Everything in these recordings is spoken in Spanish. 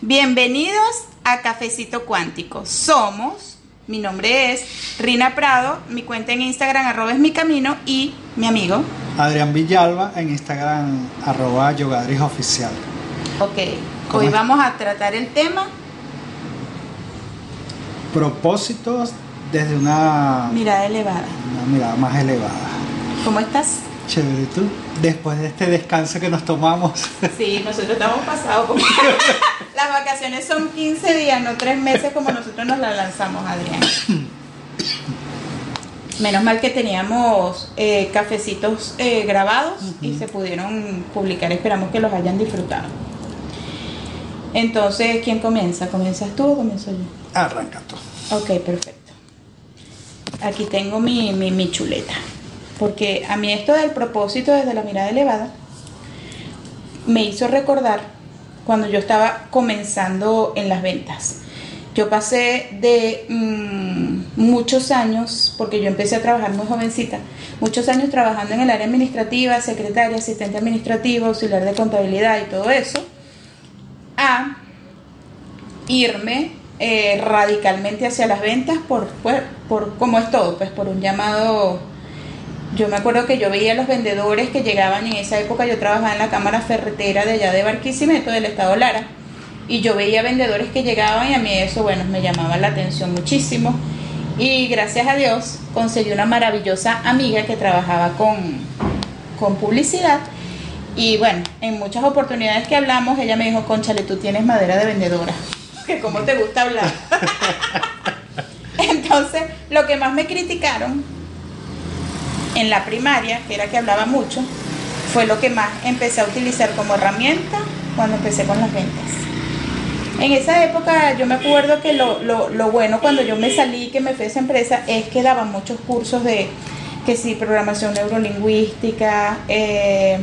Bienvenidos a Cafecito Cuántico. Somos, mi nombre es Rina Prado, mi cuenta en Instagram arroba es mi camino y mi amigo. Adrián Villalba en Instagram arroba yogadris oficial. Ok, ¿Cómo hoy es? vamos a tratar el tema Propósitos desde una, mirada elevada. una mirada más elevada. ¿Cómo estás? Chévere, ¿y tú? Después de este descanso que nos tomamos. Sí, nosotros estamos pasados. como- Las vacaciones son 15 días, no 3 meses como nosotros nos la lanzamos, Adrián. Menos mal que teníamos eh, cafecitos eh, grabados y se pudieron publicar. Esperamos que los hayan disfrutado. Entonces, ¿quién comienza? ¿Comienzas tú o comienzo yo? Arranca tú. Ok, perfecto. Aquí tengo mi, mi, mi chuleta. Porque a mí esto del propósito desde la mirada elevada me hizo recordar cuando yo estaba comenzando en las ventas. Yo pasé de mm, muchos años, porque yo empecé a trabajar muy jovencita, muchos años trabajando en el área administrativa, secretaria, asistente administrativo, auxiliar de contabilidad y todo eso, a irme eh, radicalmente hacia las ventas por, por, por como es todo, pues por un llamado. Yo me acuerdo que yo veía a los vendedores que llegaban en esa época, yo trabajaba en la cámara ferretera de allá de Barquisimeto, del estado Lara, y yo veía vendedores que llegaban y a mí eso, bueno, me llamaba la atención muchísimo. Y gracias a Dios conseguí una maravillosa amiga que trabajaba con, con publicidad. Y bueno, en muchas oportunidades que hablamos, ella me dijo, Conchale, tú tienes madera de vendedora. Que cómo te gusta hablar. Entonces, lo que más me criticaron en la primaria, que era que hablaba mucho, fue lo que más empecé a utilizar como herramienta cuando empecé con las ventas. En esa época yo me acuerdo que lo, lo, lo bueno cuando yo me salí, que me fui a esa empresa, es que daban muchos cursos de, que sí, programación neurolingüística, eh,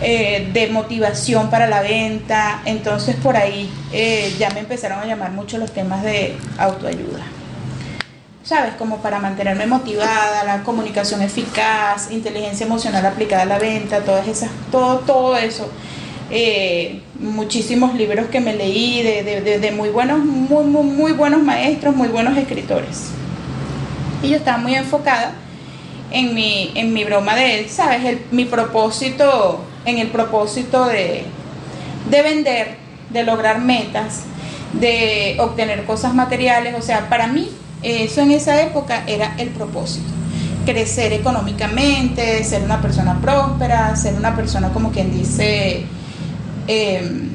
eh, de motivación para la venta. Entonces por ahí eh, ya me empezaron a llamar mucho los temas de autoayuda. ¿Sabes? Como para mantenerme motivada, la comunicación eficaz, inteligencia emocional aplicada a la venta, todas esas, todo, todo eso. Eh, muchísimos libros que me leí de, de- de- de muy buenos, muy, muy, muy buenos maestros, muy buenos escritores. Y yo estaba muy enfocada en mi, en mi broma de, ¿sabes? El- mi propósito, en el propósito de, de vender, de lograr metas, de obtener cosas materiales. O sea, para mí, eso en esa época era el propósito. Crecer económicamente, ser una persona próspera, ser una persona como quien dice... em,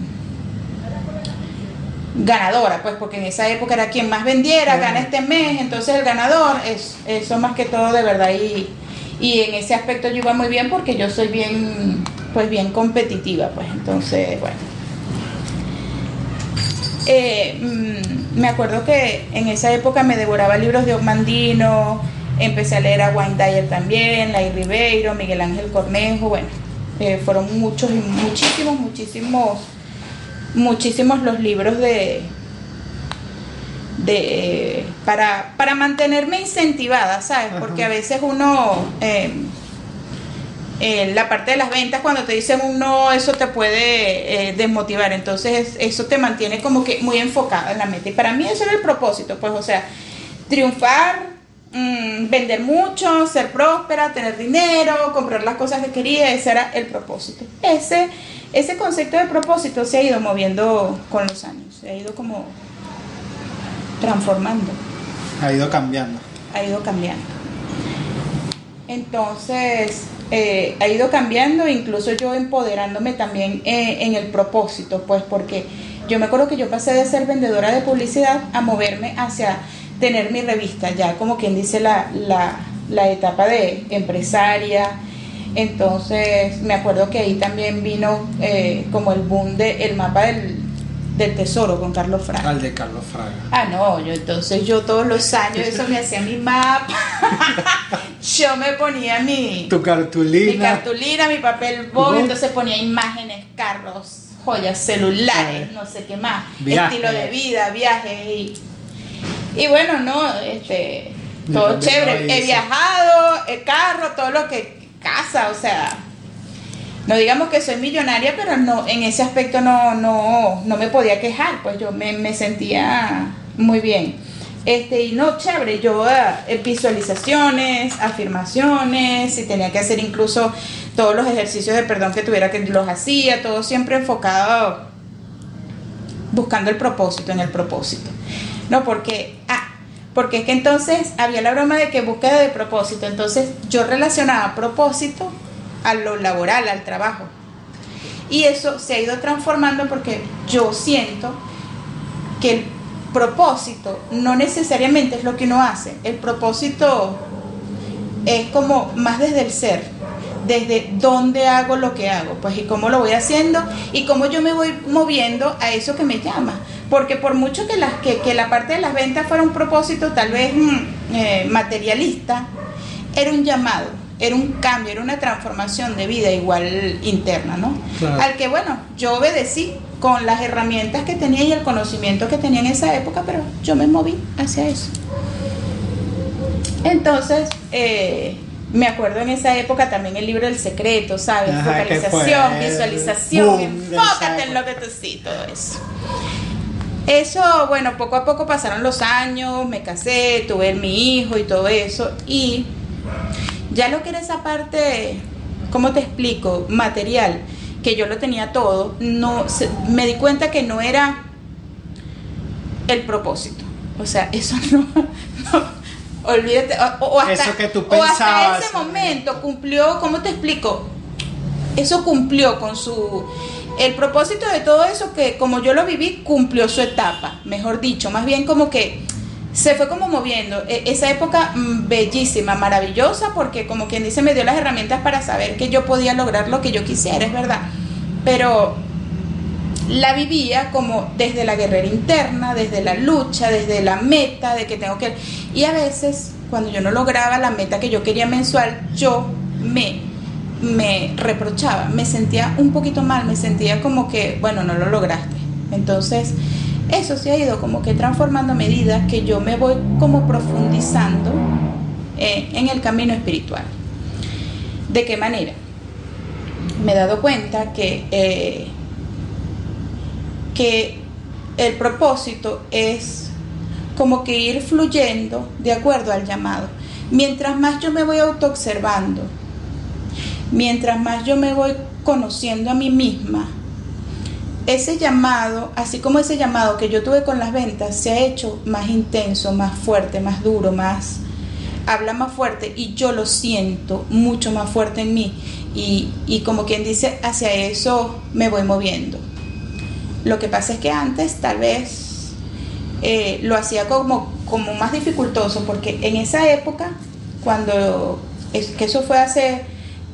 ganadora, pues porque en esa época era quien más vendiera, gana este mes, entonces el ganador, es, eso más que todo de verdad y, y en ese aspecto yo iba muy bien porque yo soy bien, pues bien competitiva, pues entonces, bueno. Eh, mm, me acuerdo que en esa época me devoraba libros de Osmandino, empecé a leer a Wayne Dyer también, Lai Ribeiro, Miguel Ángel Cornejo, bueno, eh, fueron muchos y muchísimos, muchísimos muchísimos los libros de de para, para mantenerme incentivada, ¿sabes? Porque a veces uno eh, la parte de las ventas cuando te dicen un no, eso te puede eh, desmotivar, entonces eso te mantiene como que muy enfocada en la meta y para mí eso era el propósito, pues o sea, triunfar, mm, vender mucho, ser próspera, tener dinero, comprar las cosas que quería, ese era el propósito. Ese, ese concepto de propósito se ha ido moviendo con los años, se ha ido como transformando, Ha ido cambiando. ha ido cambiando. Entonces, eh, ha ido cambiando, incluso yo empoderándome también eh, en el propósito, pues porque yo me acuerdo que yo pasé de ser vendedora de publicidad a moverme hacia tener mi revista, ya como quien dice la, la, la etapa de empresaria. Entonces, me acuerdo que ahí también vino eh, como el boom del el mapa del, del tesoro con Carlos Fraga. Al de Carlos Fraga. Ah, no, yo entonces yo todos los años eso me hacía mi mapa. yo me ponía mi, Tu mi cartulina. cartulina, mi papel Ujú. entonces ponía imágenes, carros, joyas, celulares, no sé qué más, estilo de vida, viajes y, y bueno, no, este, Mi todo chévere. He viajado, el carro, todo lo que casa, o sea, no digamos que soy millonaria, pero no, en ese aspecto no, no, no me podía quejar, pues yo me, me sentía muy bien. Este, y no, chévere, yo eh, visualizaciones, afirmaciones, si tenía que hacer incluso todos los ejercicios de perdón que tuviera que los hacía, todo siempre enfocado buscando el propósito, en el propósito. No, porque, ah, porque es que entonces había la broma de que búsqueda de propósito, entonces yo relacionaba propósito a lo laboral, al trabajo. Y eso se ha ido transformando porque yo siento que el propósito no necesariamente es lo que uno hace. El propósito es como más desde el ser, desde dónde hago lo que hago, pues y cómo lo voy haciendo y cómo yo me voy moviendo a eso que me llama. Porque por mucho que, las, que, la parte de las ventas fuera un propósito tal vez mm, eh, materialista, era un llamado, era un cambio, era una transformación de vida igual interna, ¿no? Al que, bueno, yo obedecí con las herramientas que tenía y el conocimiento que tenía en esa época, pero yo me moví hacia eso. Entonces, eh, me acuerdo en esa época también el libro del secreto, ¿sabes? Focalización, visualización, enfócate en lo que tú sí, todo eso. Eso, bueno, poco a poco pasaron los años, me casé, tuve mi hijo y todo eso, y ya lo que era esa parte, ¿cómo te explico? Material, que yo lo tenía todo, no me di cuenta que no era el propósito. O sea, eso no, olvídate, o, hasta, eso que tú pensabas. ese momento cumplió, ¿cómo te explico? Eso cumplió con su el propósito de todo eso que como yo lo viví cumplió su etapa, mejor dicho, más bien como que se fue como moviendo. E, esa época mm, bellísima, maravillosa, porque como quien dice, me dio las herramientas para saber que yo podía lograr lo que yo quisiera, es verdad. Pero la vivía como desde la guerrera interna, desde la lucha, desde la meta, de que tengo que... Y a veces, cuando yo no lograba la meta que yo quería mensual, yo me, me reprochaba, me sentía un poquito mal, me sentía como que, bueno, no lo lograste. Entonces, eso se ha ido como que transformando a medida que yo me voy como profundizando eh, en el camino espiritual. ¿De qué manera? Me he dado cuenta que, eh, que el propósito es como que ir fluyendo de acuerdo al llamado. Mientras más yo me voy autoobservando, mientras más yo me voy conociendo a mí misma, ese llamado, así como ese llamado que yo tuve con las ventas, se ha hecho más intenso, más fuerte, más duro, más habla más fuerte y yo lo siento mucho más fuerte en mí y, como quien dice, hacia eso me voy moviendo. Lo que pasa es que antes tal vez eh, lo hacía como, como más dificultoso porque en esa época, cuando es, que eso fue hace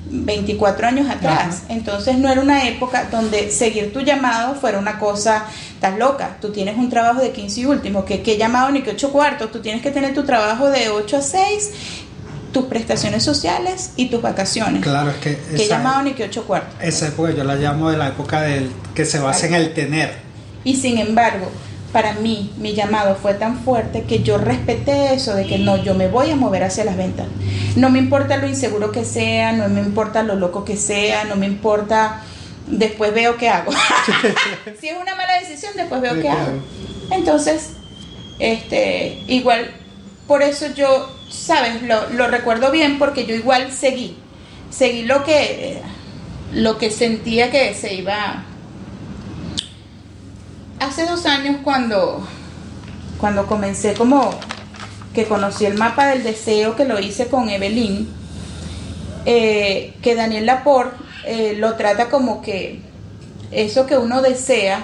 24 años atrás. Entonces no era una época donde seguir tu llamado fuera una cosa, tan loca, tú tienes un trabajo de 15 y último, que qué llamado ni que 8 cuartos, tú tienes que tener tu trabajo de 8 a 6, tus prestaciones sociales y tus vacaciones. Claro, es que... ¿Qué llamado ni que 8 cuartos? Esa época yo la llamo de la época del que se basa en el tener. Y sin embargo, para mí mi llamado fue tan fuerte que yo respeté eso de que no, yo me voy a mover hacia las ventas. No me importa lo inseguro que sea, no me importa lo loco que sea, no me importa, después veo qué hago. si es una mala decisión, después veo qué hago. Entonces, este, igual, por eso yo, sabes, lo, lo recuerdo bien porque yo igual seguí, seguí lo que, lo que sentía que se iba hace dos años cuando, cuando comencé como que conocí el mapa del deseo que lo hice con Evelyn, eh, que Daniel Laporte eh, lo trata como que eso que uno desea,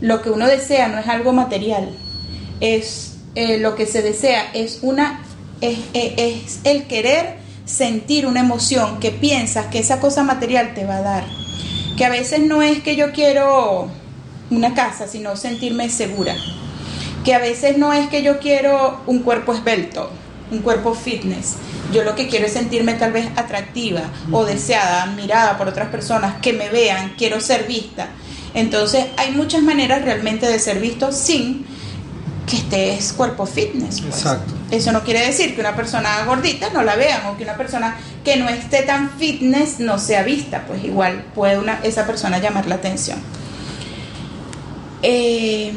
lo que uno desea no es algo material, es eh, lo que se desea, es una es, es el querer sentir una emoción que piensas que esa cosa material te va a dar. Que a veces no es que yo quiero una casa, sino sentirme segura. Que a veces no es que yo quiero un cuerpo esbelto, un cuerpo fitness. Yo lo que quiero es sentirme tal vez atractiva o deseada, admirada por otras personas, que me vean, quiero ser vista. Entonces hay muchas maneras realmente de ser visto sin que estés cuerpo fitness. pues. Exacto. Eso no quiere decir que una persona gordita no la vean o que una persona que no esté tan fitness no sea vista, pues igual puede una, esa persona llamar la atención. Eh,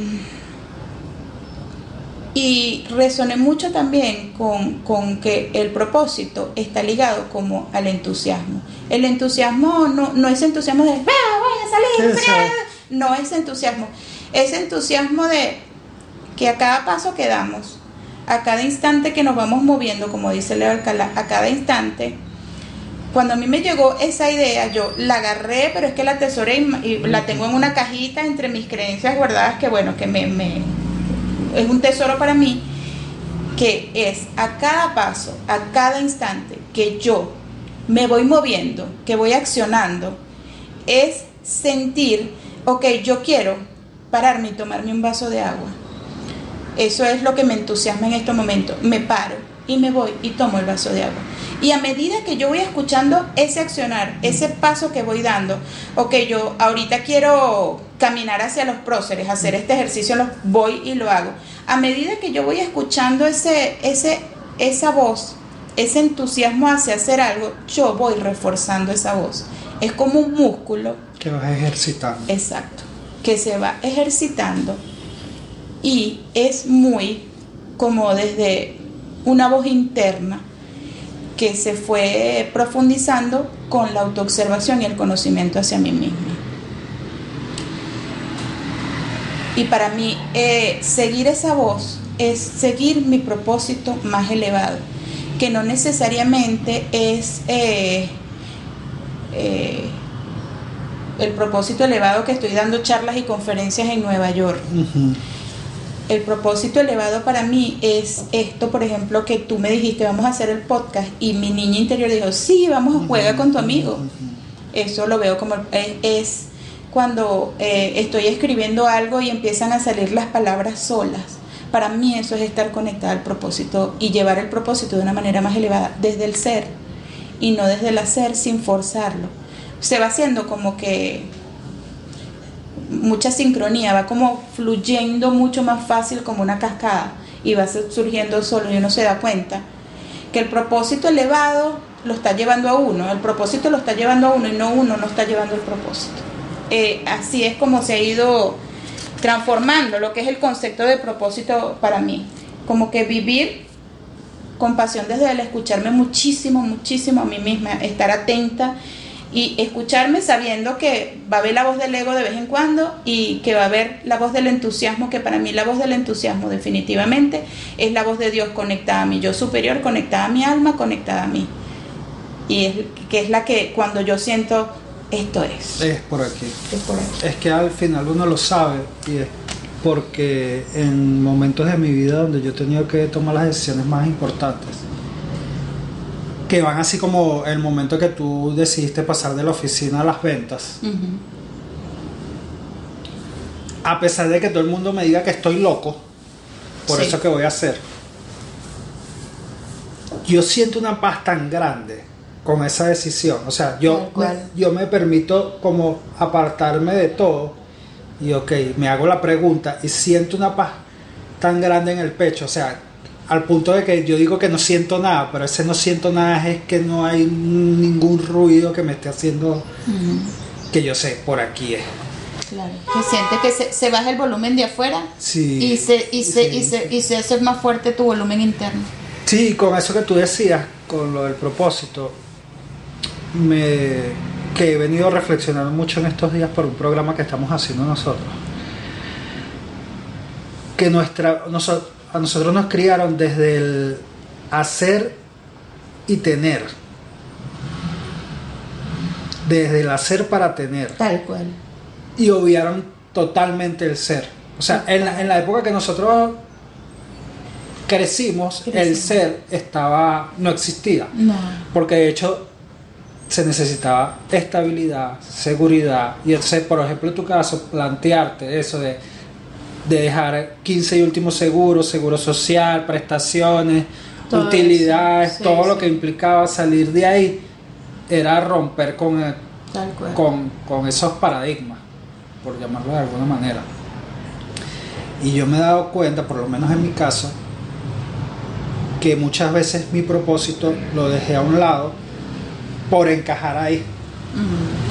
y resoné mucho también con, con que el propósito está ligado como al entusiasmo. El entusiasmo no, no es entusiasmo de, "Ah, voy a salir, ah", no es entusiasmo. Es entusiasmo de que a cada paso que damos, a cada instante que nos vamos moviendo, como dice Leo Alcalá, a cada instante, cuando a mí me llegó esa idea, yo la agarré, pero es que la atesoré y, y la tengo en una cajita entre mis creencias guardadas, que bueno, que me, me- es un tesoro para mí, que es a cada paso, a cada instante que yo me voy moviendo, que voy accionando, es sentir, ok, yo quiero pararme y tomarme un vaso de agua. Eso es lo que me entusiasma en estos momentos. Me paro y me voy y tomo el vaso de agua. Y a medida que yo voy escuchando ese accionar, ese paso que voy dando, ok, yo ahorita quiero caminar hacia los próceres, hacer este ejercicio, lo- voy y lo hago. A medida que yo voy escuchando ese, ese, esa voz, ese entusiasmo hacia hacer algo, yo voy reforzando esa voz. Es como un músculo Que vas ejercitando. Exacto, que se va ejercitando y es muy como desde una voz interna que se fue profundizando con la autoobservación y el conocimiento hacia mí misma. Y para mí, eh, seguir esa voz es seguir mi propósito más elevado, que no necesariamente es eh, eh, el propósito elevado que estoy dando charlas y conferencias en Nueva York. El propósito elevado para mí es esto, por ejemplo, que tú me dijiste, vamos a hacer el podcast, y mi niña interior dijo, sí, vamos, juega con tu amigo. Eso lo veo como es, es cuando eh, estoy escribiendo algo y empiezan a salir las palabras solas. Para mí eso es estar conectada al propósito y llevar el propósito de una manera más elevada, desde el ser y no desde el hacer sin forzarlo. Se va haciendo como que mucha sincronía, va como fluyendo mucho más fácil como una cascada y va su- surgiendo solo y uno se da cuenta que el propósito elevado lo está llevando a uno, el propósito lo está llevando a uno y no uno no está llevando el propósito. Eh, así es como se ha ido transformando lo que es el concepto de propósito para mí, como que vivir con pasión desde el escucharme muchísimo, muchísimo a mí misma, estar atenta y escucharme sabiendo que va a haber la voz del ego de vez en cuando y que va a haber la voz del entusiasmo, que para mí la voz del entusiasmo definitivamente es la voz de Dios conectada a mi yo superior, conectada a mi alma, conectada a mí. Y es, que es la que cuando yo siento esto es. Es por aquí. Es por aquí. Es que al final uno lo sabe y es porque en momentos de mi vida donde yo he tenido que tomar las decisiones más importantes, que van así como el momento que tú decidiste pasar de la oficina a las ventas, a pesar de que todo el mundo me diga que estoy loco por Sí. eso que voy a hacer, yo siento una paz tan grande con esa decisión. O sea, yo, me, yo me permito como apartarme de todo y ok, me hago la pregunta y siento una paz tan grande en el pecho. O sea, al punto de que yo digo que no siento nada, pero ese no siento nada es que no hay ningún ruido que me esté haciendo que yo sé, por aquí es. Claro. Que sientes que se, se baja el volumen de afuera Sí, y, se, y, se, sí. y, se, y se hace más fuerte tu volumen interno. Sí, con eso que tú decías, con lo del propósito, me, que he venido reflexionando mucho en estos días por un programa que estamos haciendo nosotros. Que nuestra, noso- a nosotros nos criaron desde el hacer y tener. Desde el hacer para tener. Tal cual. Y obviaron totalmente el ser. O sea, en la, en la época que nosotros crecimos, el ser estaba, no existía. No. Porque de hecho se necesitaba estabilidad, seguridad. Y entonces, por ejemplo, en tu caso, plantearte eso de, de dejar 15 y último seguro, seguro social, prestaciones, Todo utilidades, sí, todo lo que implicaba salir de ahí, era romper con, el- con, con esos paradigmas, por llamarlo de alguna manera. Y yo me he dado cuenta, por lo menos en mi caso, que muchas veces mi propósito lo dejé a un lado por encajar ahí,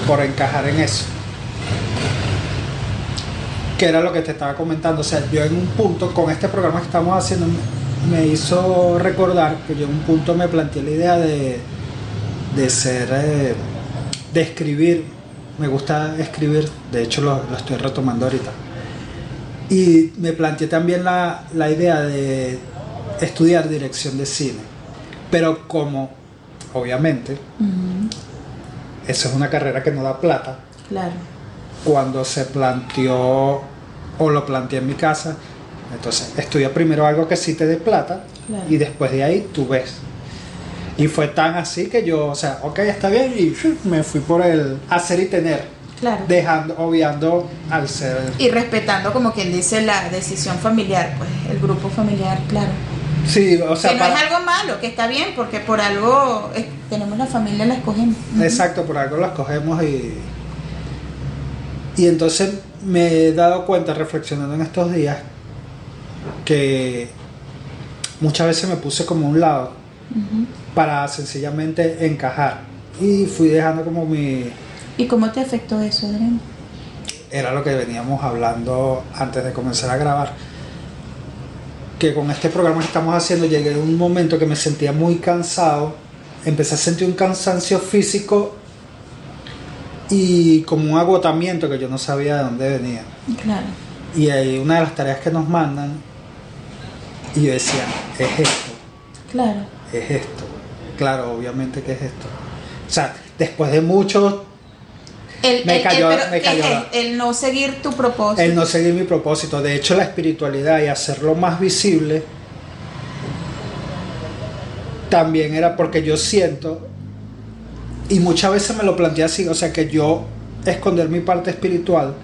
por encajar en eso. Que era lo que te estaba comentando. O sea, yo en un punto, con este programa que estamos haciendo, me hizo recordar que yo en un punto me planteé la idea de, de ser, eh, de escribir. Me gusta escribir, de hecho lo, lo estoy retomando ahorita. Y me planteé también la, la idea de estudiar dirección de cine. Pero como, obviamente, esa es una carrera que no da plata, claro. Cuando se planteó o lo planteé en mi casa, entonces estudia primero algo que sí te dé plata Claro. y después de ahí tú ves. Y fue tan así que yo, o sea, ok, está bien y me fui por el hacer y tener, Claro. dejando, obviando al ser. Y respetando, como quien dice, la decisión familiar, pues el grupo familiar, claro. Sí, o sea, que no para- es algo malo, que está bien, porque por algo eh, tenemos la familia, la escogemos. Exacto, por algo las cogemos y. Y entonces me he dado cuenta, reflexionando en estos días, que muchas veces me puse como a un lado para sencillamente encajar. Y fui dejando como mi. ¿Y cómo te afectó eso, Adrián? Era lo que veníamos hablando antes de comenzar a grabar. Que con este programa que estamos haciendo llegué a un momento que me sentía muy cansado. Empecé a sentir un cansancio físico y como un agotamiento que yo no sabía de dónde venía. Claro. Y ahí una de las tareas que nos mandan, y yo decía, es esto, Claro. es esto. Claro, obviamente que es esto. O sea, después de mucho El, Me el- cayó- el- pero me ¿qué cayó es la- el, el no seguir tu propósito. el no seguir mi propósito. De hecho, la espiritualidad y hacerlo más visible también era porque yo siento, y muchas veces me lo planteé así, o sea, que yo esconder mi parte espiritual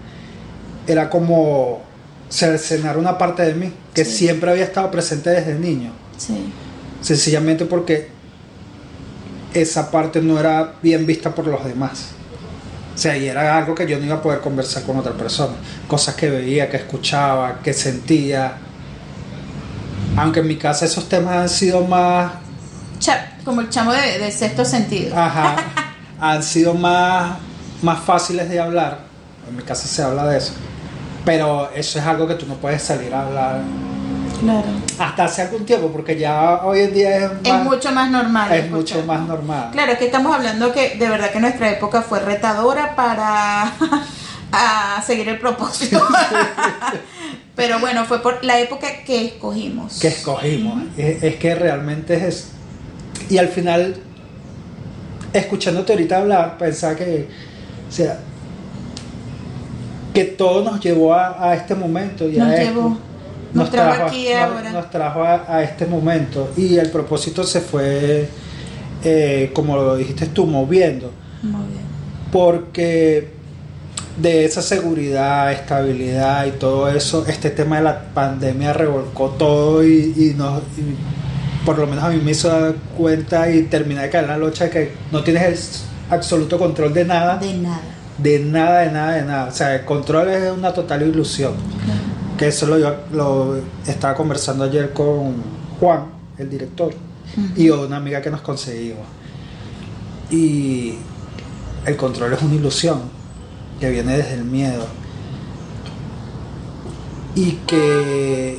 era como cercenar una parte de mí que Sí. siempre había estado presente desde niño. Sí. Sencillamente porque esa parte no era bien vista por los demás. O sea, y era algo que yo no iba a poder conversar con otra persona. Cosas que veía, que escuchaba, que sentía. Aunque en mi casa esos temas han sido más, Cha- como el chamo de, de sexto sentido. ajá, han sido más, más fáciles de hablar. En mi casa se habla de eso. Pero eso es algo que tú no puedes salir a hablar Claro. hasta hace algún tiempo, porque ya hoy en día es, Es mucho más normal. es escuchar. mucho más normal. Claro, es que estamos hablando que de verdad que nuestra época fue retadora para a seguir el propósito. Pero bueno, fue por la época que escogimos. que escogimos. es, es que realmente es. Y al final, escuchándote ahorita hablar, pensaba que, o sea, que todo nos llevó a, a este momento. Y Nos a esto. llevó. Nos trajo aquí nos- ahora. nos trajo a, a este momento. Y el propósito se fue, eh, como lo dijiste tú, moviendo. Muy bien. Porque de esa seguridad, estabilidad y todo eso, este tema de la pandemia revolcó todo y, y nos, y por lo menos a mí me hizo dar cuenta y terminar de caer en la locha de que no tienes el absoluto control de nada, De nada. de nada, de nada, de nada. O sea, el control es una total ilusión. Que eso lo, yo lo estaba conversando ayer con Juan, el director, y una amiga que nos conseguimos. Y el control es una ilusión que viene desde el miedo. Y que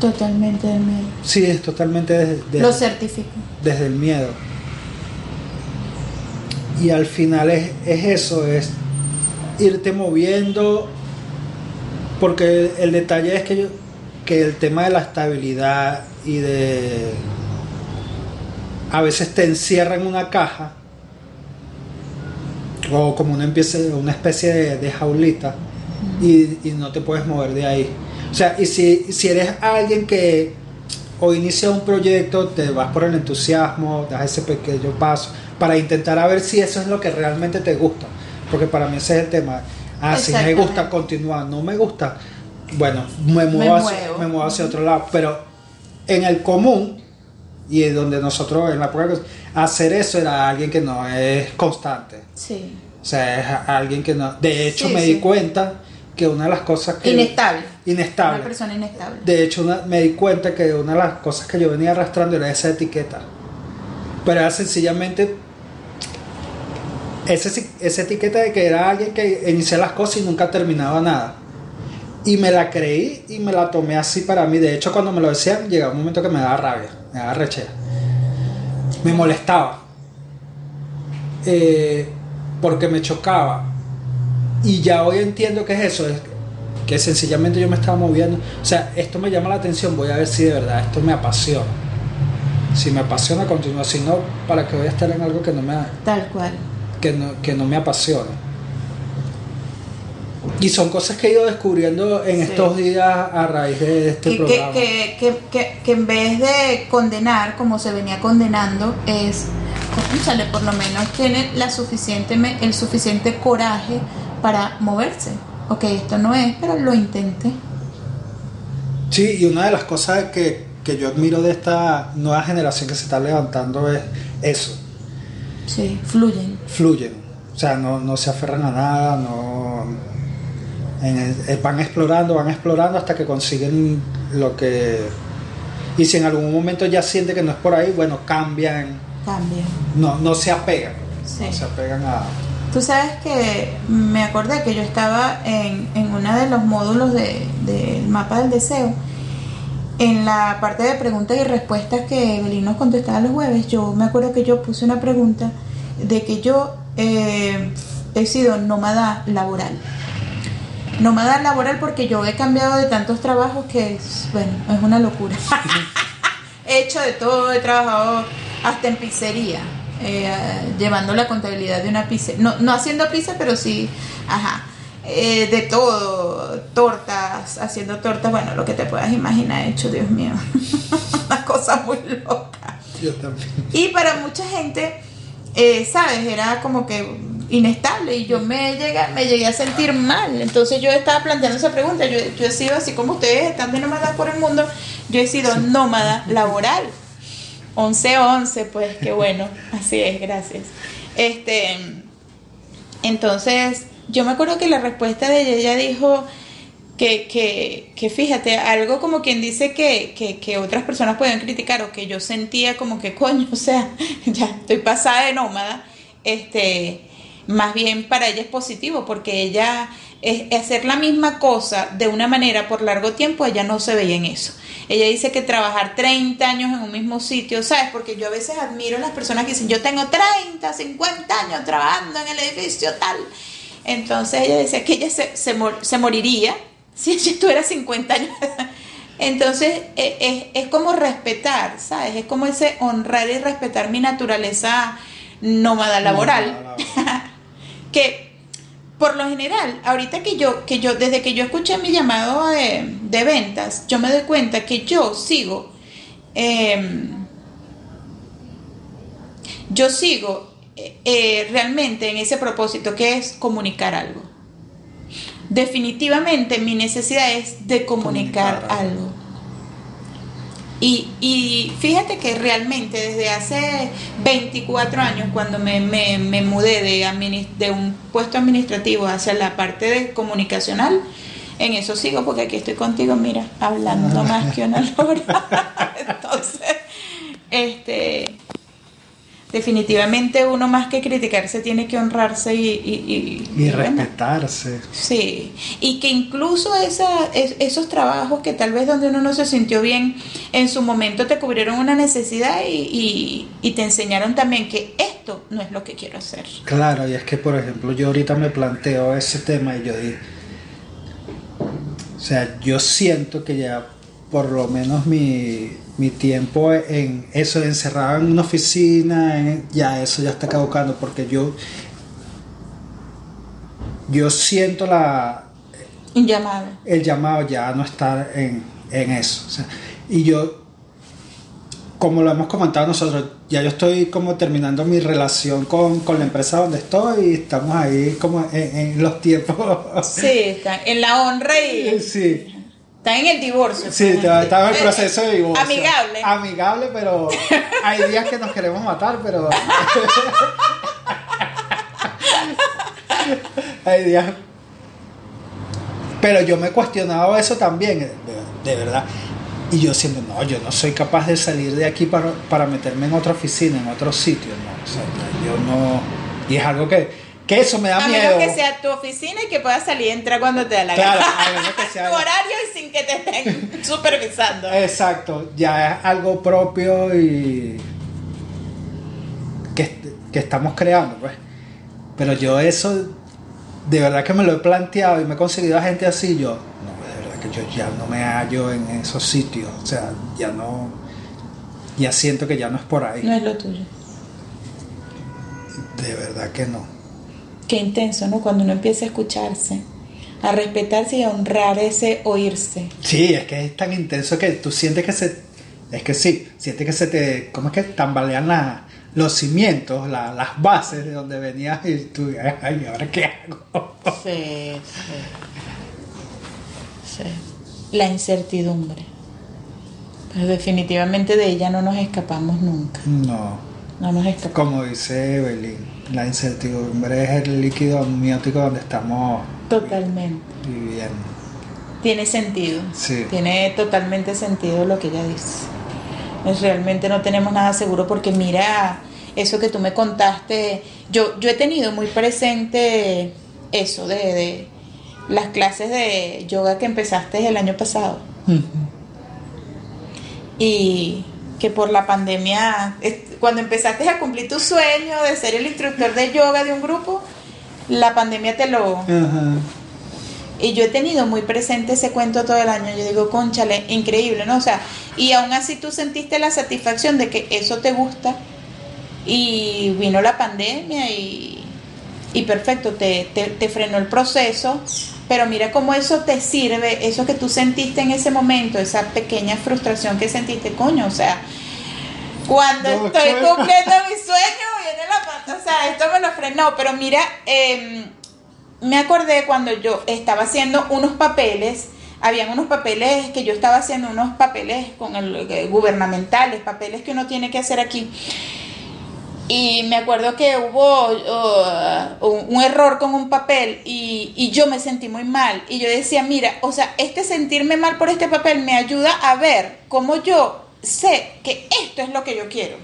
Totalmente del medio. sí, es totalmente desde, desde- Lo certifico. desde el miedo. Y al final es, es eso, es irte moviendo, porque el detalle es que, yo- que el tema de la estabilidad y de... A veces te encierra en una caja, o como una, empiece, una especie de, de jaulita, y, y no te puedes mover de ahí. O sea, y si, si eres alguien que o inicia un proyecto, te vas por el entusiasmo, das ese pequeño paso para intentar a ver si eso es lo que realmente te gusta. Porque para mí ese es el tema. Ah, si me gusta, continúa. No me gusta, bueno, me muevo, hacia, muevo. me muevo hacia otro lado. Pero en el común, y en donde nosotros, en la prueba, hacer eso era alguien que no es constante. Sí. O sea, es alguien que no. De hecho, Sí, me sí. di cuenta que una de las cosas que. Inestable. Inestable. Una persona inestable. De hecho, una- me di cuenta que una de las cosas que yo venía arrastrando era esa etiqueta. Pero era sencillamente ese- esa etiqueta de que era alguien que iniciaba las cosas y nunca terminaba nada. Y me la creí y me la tomé así para mí. De hecho, cuando me lo decían, llegaba un momento que me daba rabia, me daba rechera. Me molestaba. Eh, porque me chocaba. Y ya hoy entiendo que es eso, es que sencillamente yo me estaba moviendo. O sea, esto me llama la atención, voy a ver si de verdad esto me apasiona. Si me apasiona, continúa. Si no, ¿para qué voy a estar en algo que no me, Tal cual. que no, que no me apasiona? Y son cosas que he ido descubriendo en Sí. estos días a raíz de este Que, que, programa. que, que, que, que en vez de condenar como se venía condenando es, cónchale, por lo menos tiene la suficiente, el suficiente coraje para moverse. Ok, esto no es, pero lo intenté. Sí, y una de las cosas que, que yo admiro de esta nueva generación que se está levantando es eso, Sí, fluyen. fluyen. O sea, no, no se aferran a nada, no en el- eh, van explorando, van explorando hasta que consiguen lo que... Y si en algún momento ya sienten que no es por ahí, bueno, cambian, Cambian. no, no se apegan, Sí. no se apegan a... Tú sabes que me acordé que yo estaba en, en uno de los módulos de- del mapa del deseo. En la parte de preguntas y respuestas que Evelyn nos contestaba los jueves, yo me acuerdo que yo puse una pregunta de que yo eh, he sido nómada laboral. Nómada laboral porque yo he cambiado de tantos trabajos que es, bueno, es una locura. he hecho de todo, he trabajado hasta en pizzería, eh, llevando la contabilidad de una pizzería. No, no haciendo pizza, pero sí, ajá. eh, de todo, tortas, haciendo tortas, bueno, lo que te puedas imaginar he hecho, Dios mío. Una cosa muy loca. Yo también. Y para mucha gente, eh, ¿sabes? Era como que inestable y yo me llegué, me llegué a sentir mal. Entonces yo estaba planteando esa pregunta. Yo, yo he sido así como ustedes, están de nómada por el mundo. Yo he sido nómada laboral. 11-11, pues qué bueno. Así es, gracias. Este, entonces, yo me acuerdo que la respuesta de ella, ella dijo que, que, que fíjate, algo como quien dice que, que, que otras personas pueden criticar o que yo sentía como que coño, o sea, ya estoy pasada de nómada, este, más bien para ella es positivo porque ella es hacer la misma cosa de una manera por largo tiempo, ella no se veía en eso. Ella dice que trabajar 30 años en un mismo sitio, ¿sabes? Porque yo a veces admiro a las personas que dicen, yo tengo 30, 50 años trabajando en el edificio tal. Entonces ella decía que ella se, se, mor- se moriría si ella estuviera 50 años. Entonces e- es, es como respetar, ¿sabes? Es como ese honrar y respetar mi naturaleza nómada laboral. que por lo general, ahorita que yo, que yo, desde que yo escuché mi llamado de, de ventas, yo me doy cuenta que yo sigo, em, yo sigo eh, eh, realmente en ese propósito que es comunicar algo. Definitivamente mi necesidad es de comunicar, Comunicar algo. algo. Y, y fíjate que realmente desde hace 24 años, cuando me, me- me mudé de, de un puesto administrativo hacia la parte de comunicacional, en eso sigo porque aquí estoy contigo, mira, hablando más que una lora. Entonces, este, definitivamente uno más que criticarse tiene que honrarse y, y, y- Y y bueno, respetarse. Sí, y que incluso esa, es- esos trabajos que tal vez donde uno no se sintió bien, en su momento te cubrieron una necesidad y, y- te enseñaron también que esto no es lo que quiero hacer. Claro, y es que por ejemplo yo ahorita me planteo ese tema y yo digo, o sea, yo siento que ya por lo menos mi, mi tiempo en eso, encerrado en una oficina, en- ya eso ya está caducando porque yo, yo siento la, Un llamado. el llamado ya a no estar en, en eso. o sea, y yo, como lo hemos comentado nosotros, ya yo estoy como terminando mi relación con, con la empresa donde estoy y estamos ahí como en, en los tiempos. Sí, están en la honra y Sí, están en el divorcio. sí, estamos en el proceso de divorcio. Amigable. Amigable, pero hay días que nos queremos matar, pero... hay días... Pero yo me he cuestionado eso también, de, de verdad. Y yo siento, no, yo no soy capaz de salir de aquí para, para meterme en otra oficina, en otro sitio, no. O sea, yo no. Y es algo que, que eso me da A miedo. menos que sea tu oficina y que puedas salir y entrar cuando te da la Claro, gana. a menos que sea- tu horario y sin que te estén supervisando. Exacto, ya es algo propio y que, que estamos creando, pues. Pero yo eso, de verdad que me lo he planteado y me he conseguido a gente así, yo, no, de verdad que yo ya no me hallo en esos sitios, o sea, ya no, ya siento que ya no es por ahí, No es lo tuyo. de verdad que no. Qué intenso, ¿no? Cuando uno empieza a escucharse, a respetarse y a honrar ese oírse. Sí, es que es tan intenso que tú sientes que se, es que sí, sientes que se te, ¿cómo es que tambalean la- los cimientos, la- las bases de donde venías y tú, ay, ¿ahora qué hago? Sí, sí. Sí. La incertidumbre. Pero definitivamente de ella no nos escapamos nunca. No, No nos escapamos. como dice Evelyn, la incertidumbre es el líquido amniótico donde estamos Totalmente. viviendo. Tiene sentido. Sí. Tiene totalmente sentido lo que ella dice. Pues realmente no tenemos nada seguro porque mira eso que tú me contaste. Yo, yo he tenido muy presente eso de, de las clases de yoga que empezaste el año pasado. Y que por la pandemia, cuando empezaste a cumplir tu sueño de ser el instructor de yoga de un grupo, la pandemia te lo, Ajá. y yo he tenido muy presente ese cuento todo el año. Yo digo, conchale, increíble, ¿no? O sea, y aún así tú sentiste la satisfacción de que eso te gusta. Y vino la pandemia y, y perfecto, te, te, te frenó el proceso. Pero mira cómo eso te sirve, eso que tú sentiste en ese momento, esa pequeña frustración que sentiste, coño, o sea, cuando No, estoy cumpliendo mi sueño, viene la pandemia, o sea, esto me lo frenó, pero mira, em, me acordé cuando yo estaba haciendo unos papeles, habían unos papeles que yo estaba haciendo unos papeles con el eh, gubernamentales, papeles que uno tiene que hacer aquí. Y me acuerdo que hubo uh, un, error con un papel y, y yo me sentí muy mal. Y yo decía, mira, o sea, este sentirme mal por este papel me ayuda a ver cómo yo sé que esto es lo que yo quiero.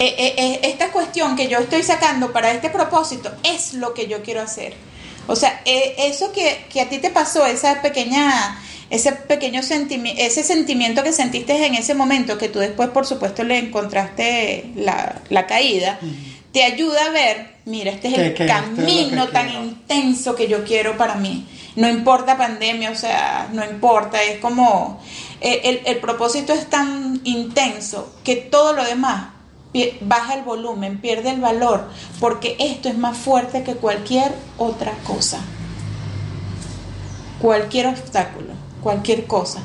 Eh, eh, eh, esta cuestión que yo estoy sacando para este propósito es lo que yo quiero hacer. O sea, eso que, que a ti te pasó, esa pequeña, ese pequeño sentimiento, ese sentimiento que sentiste en ese momento, que tú después, por supuesto, le encontraste la, la caída, te ayuda a ver, mira, este es Que- el que es camino tan quiero. intenso que yo quiero para mí. No importa pandemia, o sea, no importa, es como eh, el, el propósito es tan intenso que todo lo demás baja el volumen, pierde el valor, porque esto es más fuerte que cualquier otra cosa. Cualquier obstáculo, cualquier cosa,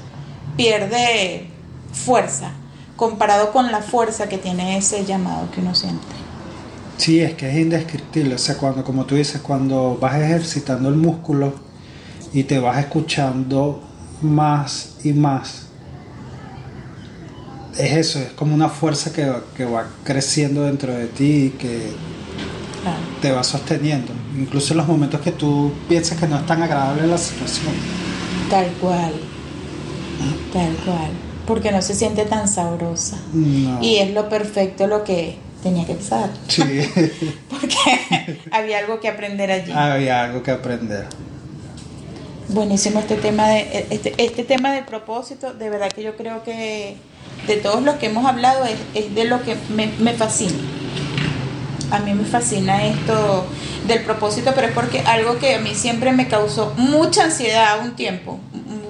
pierde fuerza comparado con la fuerza que tiene ese llamado que uno siente. Sí, es que es indescriptible. O sea, cuando, como tú dices, cuando vas ejercitando el músculo y te vas escuchando más y más, es eso, es como una fuerza que, va- que va creciendo dentro de ti y que Claro. te va sosteniendo. Incluso en los momentos que tú piensas que no es tan agradable la situación. Tal cual, tal cual, porque no se siente tan sabrosa. No. Y es lo perfecto lo que tenía que pasar, Sí, porque había algo que aprender allí. había algo que aprender. Buenísimo este tema de este, este tema del propósito, de verdad que yo creo que de todos los que hemos hablado es, es de lo que me, me fascina. A mí me fascina esto del propósito, pero es porque algo que a mí siempre me causó mucha ansiedad un tiempo,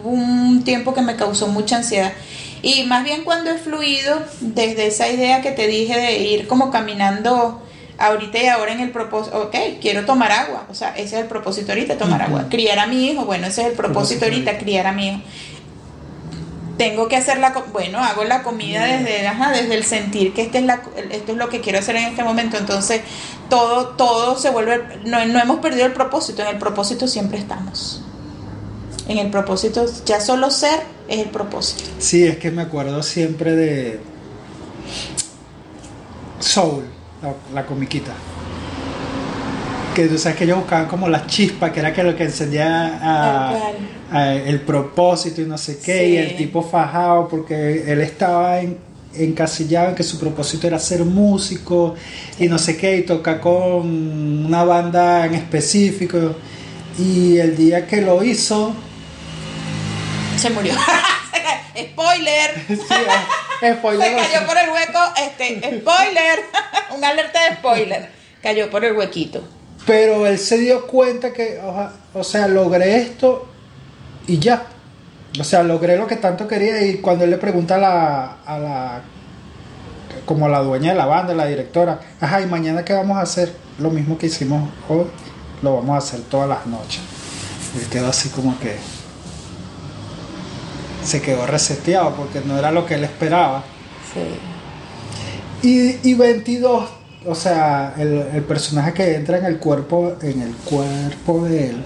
un tiempo que me causó mucha ansiedad. Y más bien cuando he fluido desde esa idea que te dije de ir como caminando ahorita y ahora en el propósito, ok, quiero tomar agua, o sea, ese es el propósito ahorita, tomar agua. Criar a mi hijo, bueno, ese es el propósito Propósito ahorita. criar a mi hijo. Tengo que hacer la, bueno, hago la comida desde, ajá, desde el sentir que este es la, esto es lo que quiero hacer en este momento. Entonces, todo, todo se vuelve, no, no hemos perdido el propósito, en el propósito siempre estamos. En el propósito, ya solo ser es el propósito. Sí, es que me acuerdo siempre de Soul, la, la comiquita. Que tú sabes que ellos buscaban como la chispa, que era que lo que encendía a- a el propósito y no sé qué, Sí. y el tipo fajado porque él estaba en, encasillado en que su propósito era ser músico y no sé qué, y tocar con una banda en específico. Y el día que lo hizo, Se murió. Spoiler. sí, eh, spoiler, Se cayó por el hueco. Este, spoiler. Un alerta de spoiler. Cayó por el huequito. Pero él se dio cuenta que, o sea, logré esto y ya. O sea, logré lo que tanto quería y cuando él le pregunta a la, a la como la dueña de la banda, la directora, ajá, ¿y mañana qué vamos a hacer? Lo mismo que hicimos hoy, lo vamos a hacer todas las noches. Y quedó así como que se quedó reseteado porque no era lo que él esperaba. Sí. Y, y 22, o sea, el, el personaje que entra en el cuerpo, en el cuerpo de él,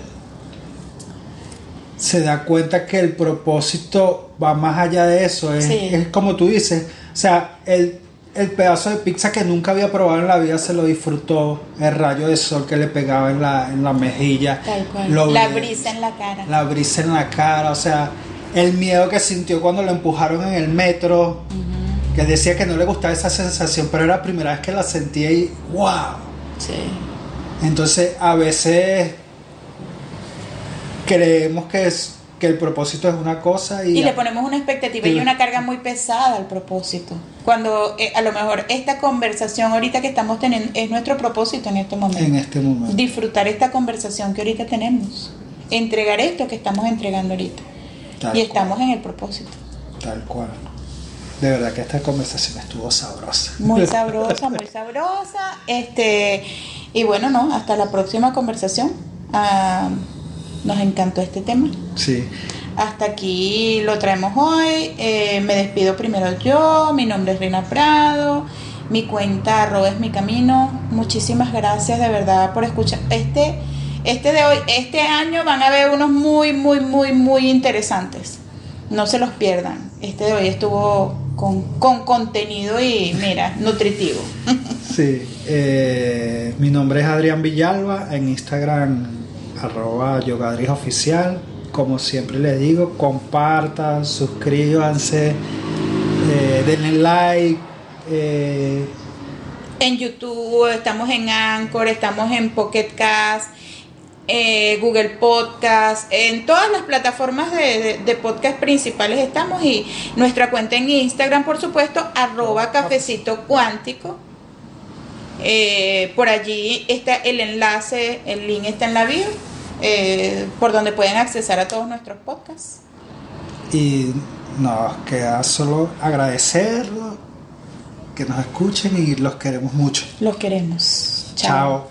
se da cuenta que el propósito va más allá de eso. Es, Sí. es como tú dices, o sea, el, el pedazo de pizza que nunca había probado en la vida se lo disfrutó, el rayo de sol que le pegaba en la, en la mejilla, Tal cual. lo- La brisa en la cara. la brisa en la cara, o sea, el miedo que sintió cuando lo empujaron en el metro. Que decía que no le gustaba esa sensación, pero era la primera vez que la sentía y wow. Sí. Entonces, a veces creemos que es que el propósito es una cosa y, Y le ponemos una expectativa y una carga muy pesada al propósito. Cuando eh, a lo mejor esta conversación ahorita que estamos teniendo es nuestro propósito en este momento. en este momento. Disfrutar esta conversación que ahorita tenemos. Entregar esto que estamos entregando ahorita. Tal y cual, estamos en el propósito. Tal cual. De verdad que esta conversación estuvo sabrosa. Muy sabrosa, muy sabrosa. Este, y bueno, no, hasta la próxima conversación. Ah, nos encantó este tema. Sí. Hasta aquí lo traemos hoy. Eh, me despido primero yo. Mi nombre es Rina Prado. Mi cuenta arroba es mi camino. Muchísimas gracias de verdad por escuchar. Este, este de hoy, este año van a ver unos muy, muy, muy, muy interesantes. No se los pierdan. Este de hoy estuvo con, con contenido y mira, nutritivo. Sí. eh, mi nombre es Adrián Villalba. En Instagram, arroba yogadris oficial. Como siempre les digo, compartan, suscríbanse, eh, denle like. eh, En YouTube, estamos en Anchor, estamos en Pocket Cast, eh, Google Podcast, en todas las plataformas de, de- de podcast principales estamos y nuestra cuenta en Instagram, por supuesto, arroba cafecito cuántico. Eh, por allí está el enlace, el link está en la bio, eh, por donde pueden accesar a todos nuestros podcasts. Y nos queda solo agradecerlo, que nos escuchen y los queremos mucho. Los queremos. Chao.